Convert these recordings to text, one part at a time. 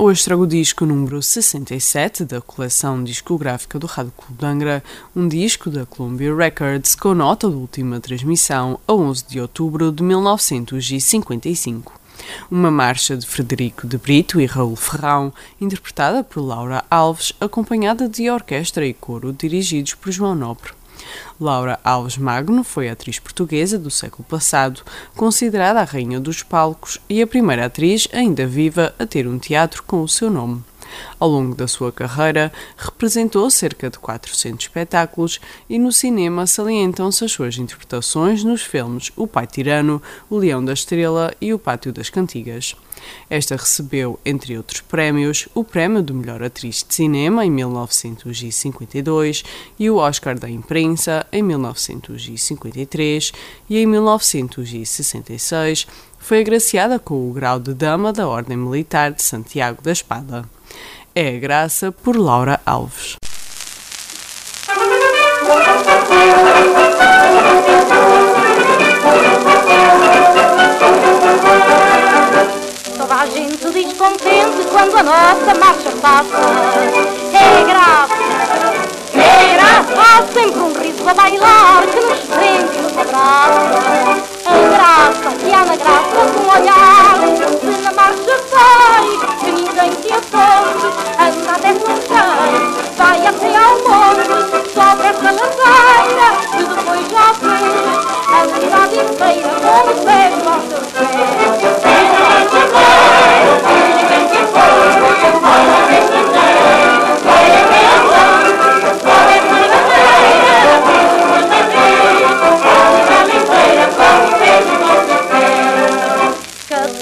hoje trago o disco número 67 da coleção discográfica do Rádio Clube de Angra, um disco da Columbia Records com nota de última transmissão a 11 de outubro de 1955. Uma marcha de Frederico de Brito e Raul Ferrão, interpretada por Laura Alves, acompanhada de orquestra e coro dirigidos por João Nobre. Laura Alves Magno foi atriz portuguesa do século passado, considerada a rainha dos palcos e a primeira atriz ainda viva a ter um teatro com o seu nome. Ao longo da sua carreira, representou cerca de 400 espetáculos e no cinema salientam-se as suas interpretações nos filmes O Pai Tirano, O Leão da Estrela e O Pátio das Cantigas. Esta recebeu, entre outros prémios, o Prémio de Melhor Atriz de Cinema em 1952 e o Oscar da Imprensa em 1953 e em 1966 foi agraciada com o grau de Dama da Ordem Militar de Santiago da Espada. É a graça por Laura Alves. Toda a gente descontente quando a nossa marcha passa. É graça, é graça, há sempre um riso a bailar que nos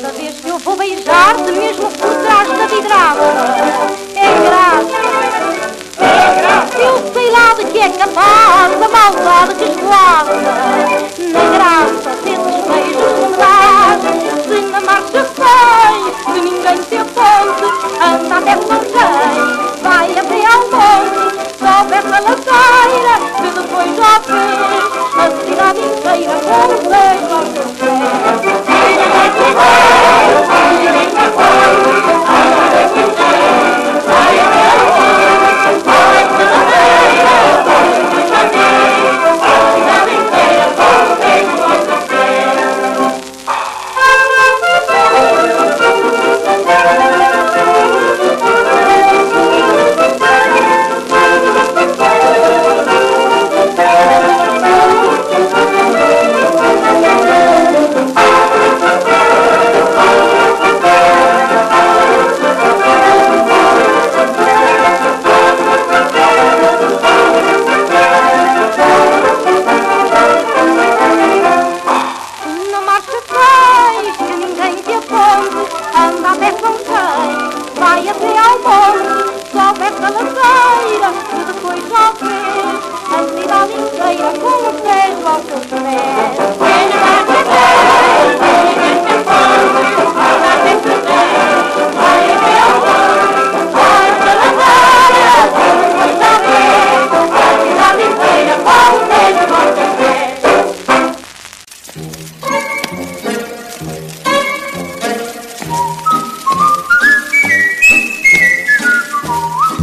Cada vez que eu vou beijar-te, mesmo por trás da vidraça, é graça, é graça. Eu sei lá de que é capaz a maldade que esguaça. Na graça desses beijos que me dás, se na marcha sai, que ninguém te aponte, anda até sei, vai até ao monte, sobe essa ladeira, que depois já vês a cidade inteira com os pés aos teus pés. Vai até